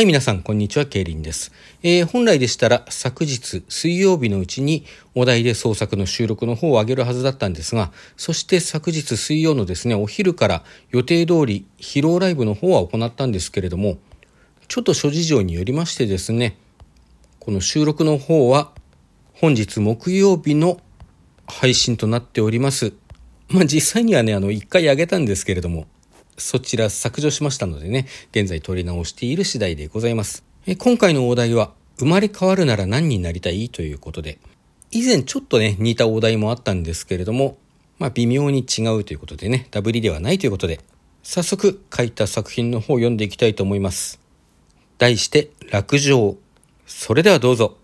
はい、皆さん、こんにちは、ケイリンです。えー、本来でしたら、昨日、水曜日のうちに、お題で創作の収録の方を上げるはずだったんですが、そして昨日水曜のですね、お昼から予定通り、披露ライブの方は行ったんですけれども、ちょっと諸事情によりましてですね、この収録の方は、本日木曜日の配信となっております。まあ、実際にはね、あの、一回上げたんですけれども、そちら削除しましたのでね、現在取り直している次第でございます。え今回のお題は、生まれ変わるなら何になりたいということで、以前ちょっとね、似たお題もあったんですけれども、まあ微妙に違うということでね、ダブリではないということで、早速書いた作品の方を読んでいきたいと思います。題して、落城。それではどうぞ。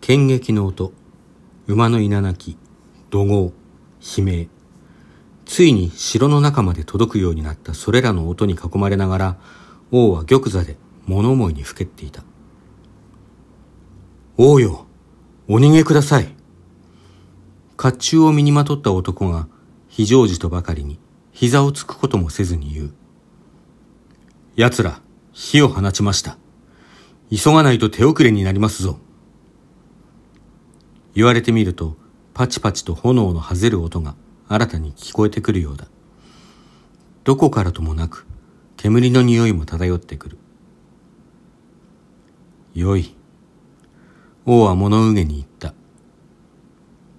剣撃の音、馬の稲鳴き、怒号、悲鳴。ついに城の中まで届くようになったそれらの音に囲まれながら、王は玉座で物思いにふけっていた。王よ、お逃げください。甲冑を身にまとった男が非常時とばかりに膝をつくこともせずに言う。奴ら、火を放ちました。急がないと手遅れになりますぞ。言われてみると、パチパチと炎のはぜる音が新たに聞こえてくるようだ。どこからともなく煙の匂いも漂ってくる。よい。王は物憂げに言った。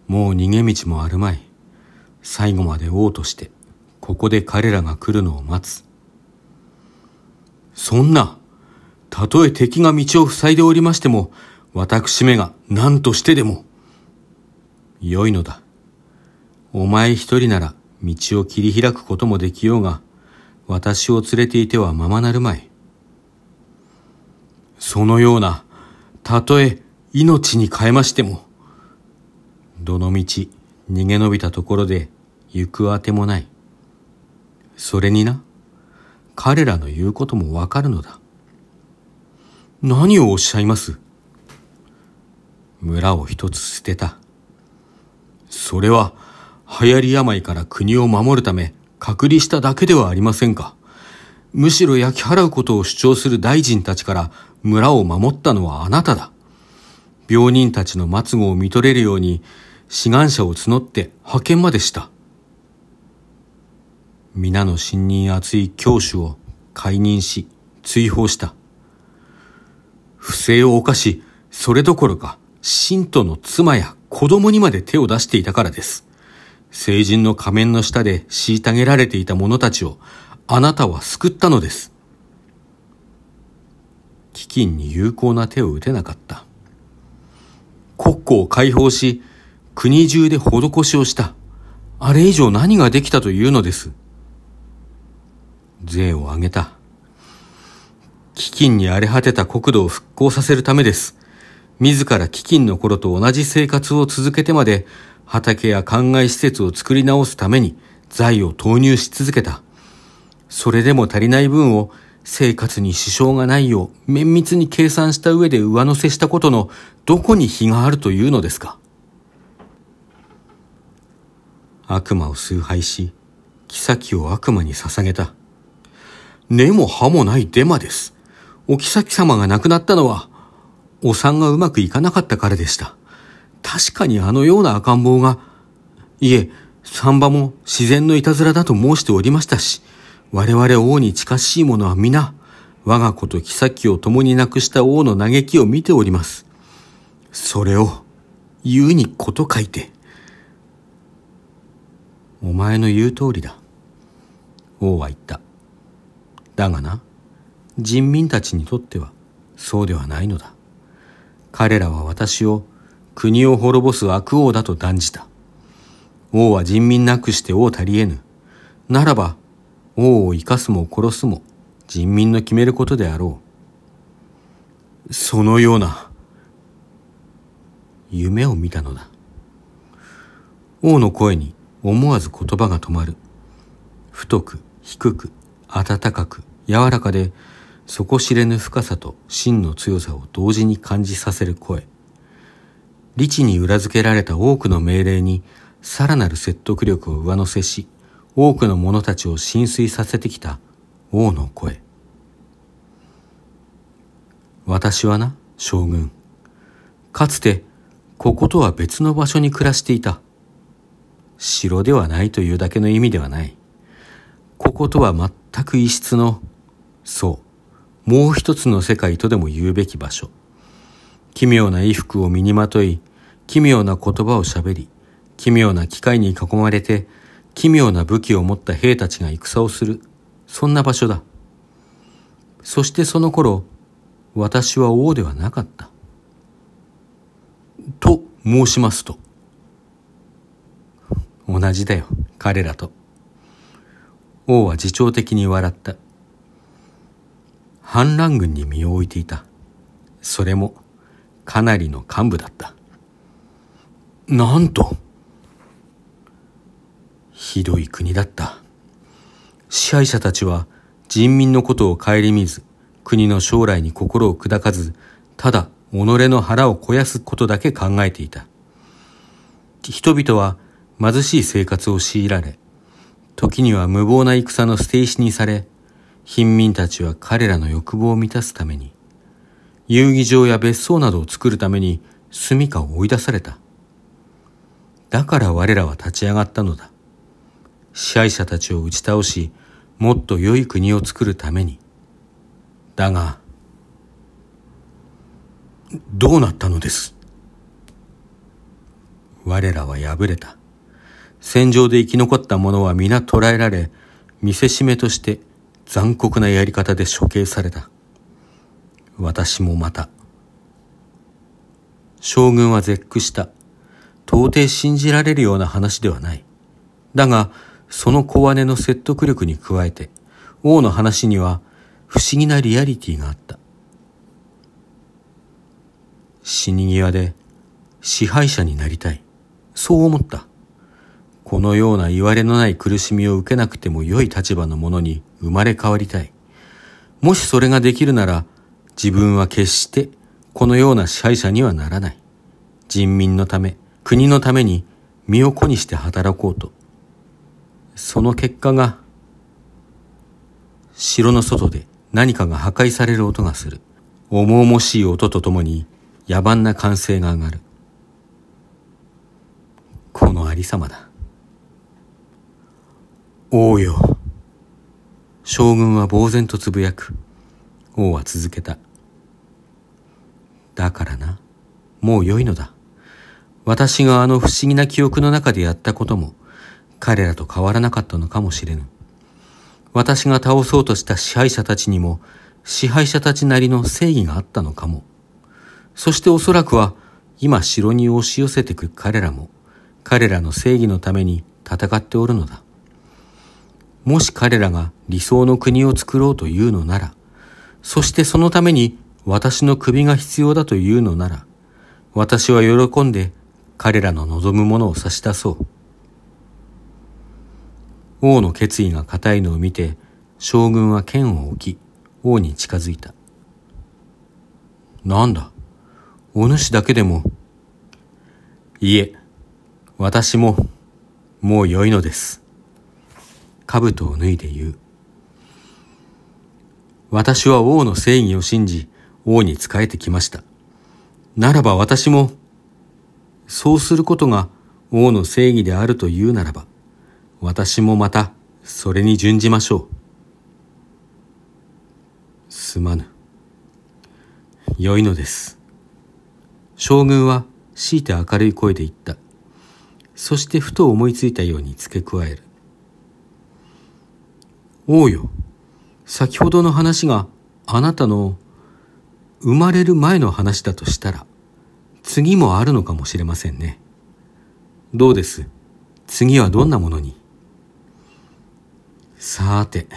もう逃げ道もあるまい。最後まで王として、ここで彼らが来るのを待つ。そんな、たとえ敵が道を塞いでおりましても、私めが何としてでも、良いのだ。お前一人なら道を切り開くこともできようが、私を連れていてはままなるまい。そのような、たとえ命に変えましても、どの道逃げ延びたところで行くあてもない。それにな、彼らの言うこともわかるのだ。何をおっしゃいます？村を一つ捨てた。それは、流行り病から国を守るため隔離しただけではありませんか。むしろ焼き払うことを主張する大臣たちから村を守ったのはあなただ。病人たちの末後を見とれるように志願者を募って派遣までした。皆の信任厚い教主を解任し追放した。不正を犯し、それどころか、信徒の妻や子供にまで手を出していたからです。聖人の仮面の下で虐げられていた者たちをあなたは救ったのです。飢饉に有効な手を打てなかった。国庫を解放し、国中で施しをした。あれ以上何ができたというのです。税を上げた。飢饉に荒れ果てた国土を復興させるためです。自ら飢饉の頃と同じ生活を続けてまで、畑や灌漑施設を作り直すために財を投入し続けた。それでも足りない分を生活に支障がないよう綿密に計算した上で上乗せしたことのどこに非があるというのですか悪魔を崇拝し、妃を悪魔に捧げた。根も葉もないデマです。お妃様が亡くなったのは、お産がうまくいかなかったからでした。確かにあのような赤ん坊が、いえ、産婆も自然のいたずらだと申しておりましたし、我々王に近しい者は皆、我が子と妃を共に亡くした王の嘆きを見ております。それを、言うにこと書いて。お前の言う通りだ。王は言った。だがな、人民たちにとっては、そうではないのだ。彼らは私を国を滅ぼす悪王だと断じた。王は人民なくして王足りえぬ。ならば、王を生かすも殺すも人民の決めることであろう。そのような、夢を見たのだ。王の声に思わず言葉が止まる。太く、低く、暖かく、柔らかで、底知れぬ深さと真の強さを同時に感じさせる声。理智に裏付けられた多くの命令にさらなる説得力を上乗せし、多くの者たちを浸水させてきた王の声。私はな、将軍。かつて、こことは別の場所に暮らしていた。城ではないというだけの意味ではない。こことは全く異質の、そう、もう一つの世界とでも言うべき場所。奇妙な衣服を身にまとい、奇妙な言葉をしゃべり、奇妙な機械に囲まれて、奇妙な武器を持った兵たちが戦をする、そんな場所だ。そしてその頃、私は王ではなかった。と申しますと。同じだよ、彼らと。王は自重的に笑った。反乱軍に身を置いていた。それも、かなりの幹部だった。なんと、ひどい国だった。支配者たちは人民のことを顧みず、国の将来に心を砕かず、ただ己の腹を肥やすことだけ考えていた。人々は貧しい生活を強いられ、時には無謀な戦の捨て石にされ、貧民たちは彼らの欲望を満たすために、遊戯場や別荘などを作るために住処を追い出された。だから我らは立ち上がったのだ。支配者たちを打ち倒し、もっと良い国を作るために。だが、どうなったのです？我らは敗れた。戦場で生き残った者は皆捕らえられ、見せしめとして残酷なやり方で処刑された。私もまた。将軍は絶句した。到底信じられるような話ではない。だが、その小姉の説得力に加えて、王の話には不思議なリアリティがあった。死に際で支配者になりたい。そう思った。このような言われのない苦しみを受けなくても良い立場のものに生まれ変わりたい。もしそれができるなら、自分は決してこのような支配者にはならない。人民のため、国のために身を粉にして働こうと。その結果が、城の外で何かが破壊される音がする。重々しい音とともに野蛮な歓声が上がる。このありさまだ。王よ。将軍は呆然とつぶやく。王は続けた。だからな、もう良いのだ。私があの不思議な記憶の中でやったことも、彼らと変わらなかったのかもしれぬ。私が倒そうとした支配者たちにも、支配者たちなりの正義があったのかも。そしておそらくは、今城に押し寄せてく彼らも、彼らの正義のために戦っておるのだ。もし彼らが理想の国を作ろうというのなら、そしてそのために私の首が必要だというのなら、私は喜んで彼らの望むものを差し出そう。王の決意が固いのを見て、将軍は剣を置き、王に近づいた。なんだ、お主だけでも。いえ、私も、もう良いのです。兜を脱いで言う。私は王の正義を信じ、王に仕えてきました。ならば私も、そうすることが王の正義であるというならば、私もまたそれに準じましょう。すまぬ。良いのです。将軍は強いて明るい声で言った。そしてふと思いついたように付け加える。王よ、先ほどの話があなたの生まれる前の話だとしたら、次もあるのかもしれませんね。どうです？次はどんなものに？さーて、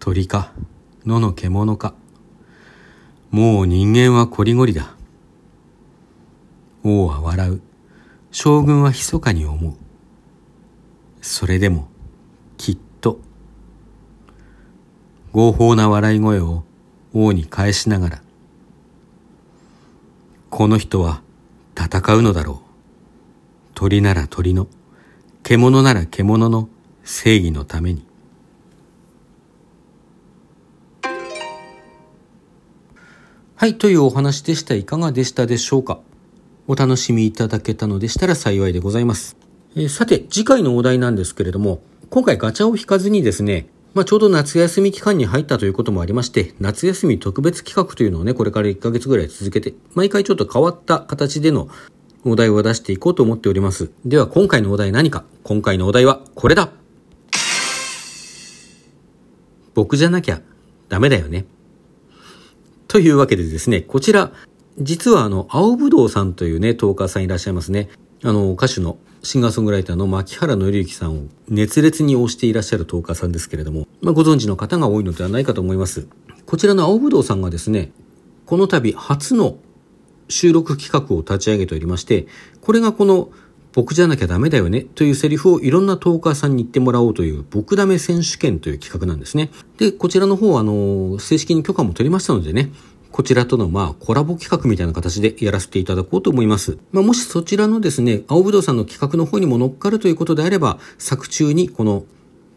鳥か、野の獣か。もう人間はこりごりだ。王は笑う。将軍は密かに思う。それでも、きっと。合法な笑い声を王に返しながら、この人は戦うのだろう。鳥なら鳥の、獣なら獣の正義のために。はい、というお話でした。いかがでしたでしょうか？お楽しみいただけたのでしたら幸いでございます。えー、さて、次回のお題なんですけれども、今回ガチャを引かずにですね、まあ、ちょうど夏休み期間に入ったということもありまして、夏休み特別企画というのをね、これから1ヶ月ぐらい続けて、毎回ちょっと変わった形でのお題を出していこうと思っております。では今回のお題何か？今回のお題はこれだ僕じゃなきゃダメだよね。というわけでですね、こちら、実はあの、青ぶどうさんというね、トーカーさんいらっしゃいますね。あの、歌手のシンガーソングライターの牧原紀之さんを熱烈に推していらっしゃるトーカーさんですけれども、まあ、ご存知の方が多いのではないかと思います。こちらの青ぶどうさんがですね、この度初の収録企画を立ち上げておりまして、これがこの僕じゃなきゃダメだよねというセリフをいろんなトーカーさんに言ってもらおうという僕ダメ選手権という企画なんですね。で、こちらの方あの、正式に許可も取りましたのでね、こちらとのまあコラボ企画みたいな形でやらせていただこうと思います。まあ、もしそちらのですね、青ぶどうさんの企画の方にも乗っかるということであれば、作中にこの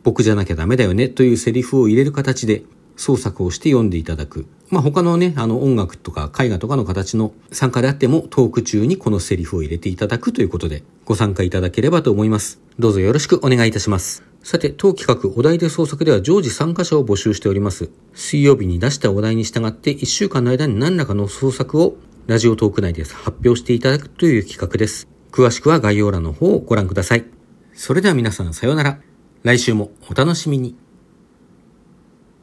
僕じゃなきゃダメだよねというセリフを入れる形で創作をして読んでいただく。まあ、他のね、あの音楽とか絵画とかの形の参加であってもトーク中にこのセリフを入れていただくということでご参加いただければと思います。どうぞよろしくお願いいたします。さて、当企画お題で創作では常時参加者を募集しております。水曜日に出したお題に従って1週間の間に何らかの創作をラジオトーク内で発表していただくという企画です。詳しくは概要欄の方をご覧ください。それでは皆さんさようなら。来週もお楽しみに。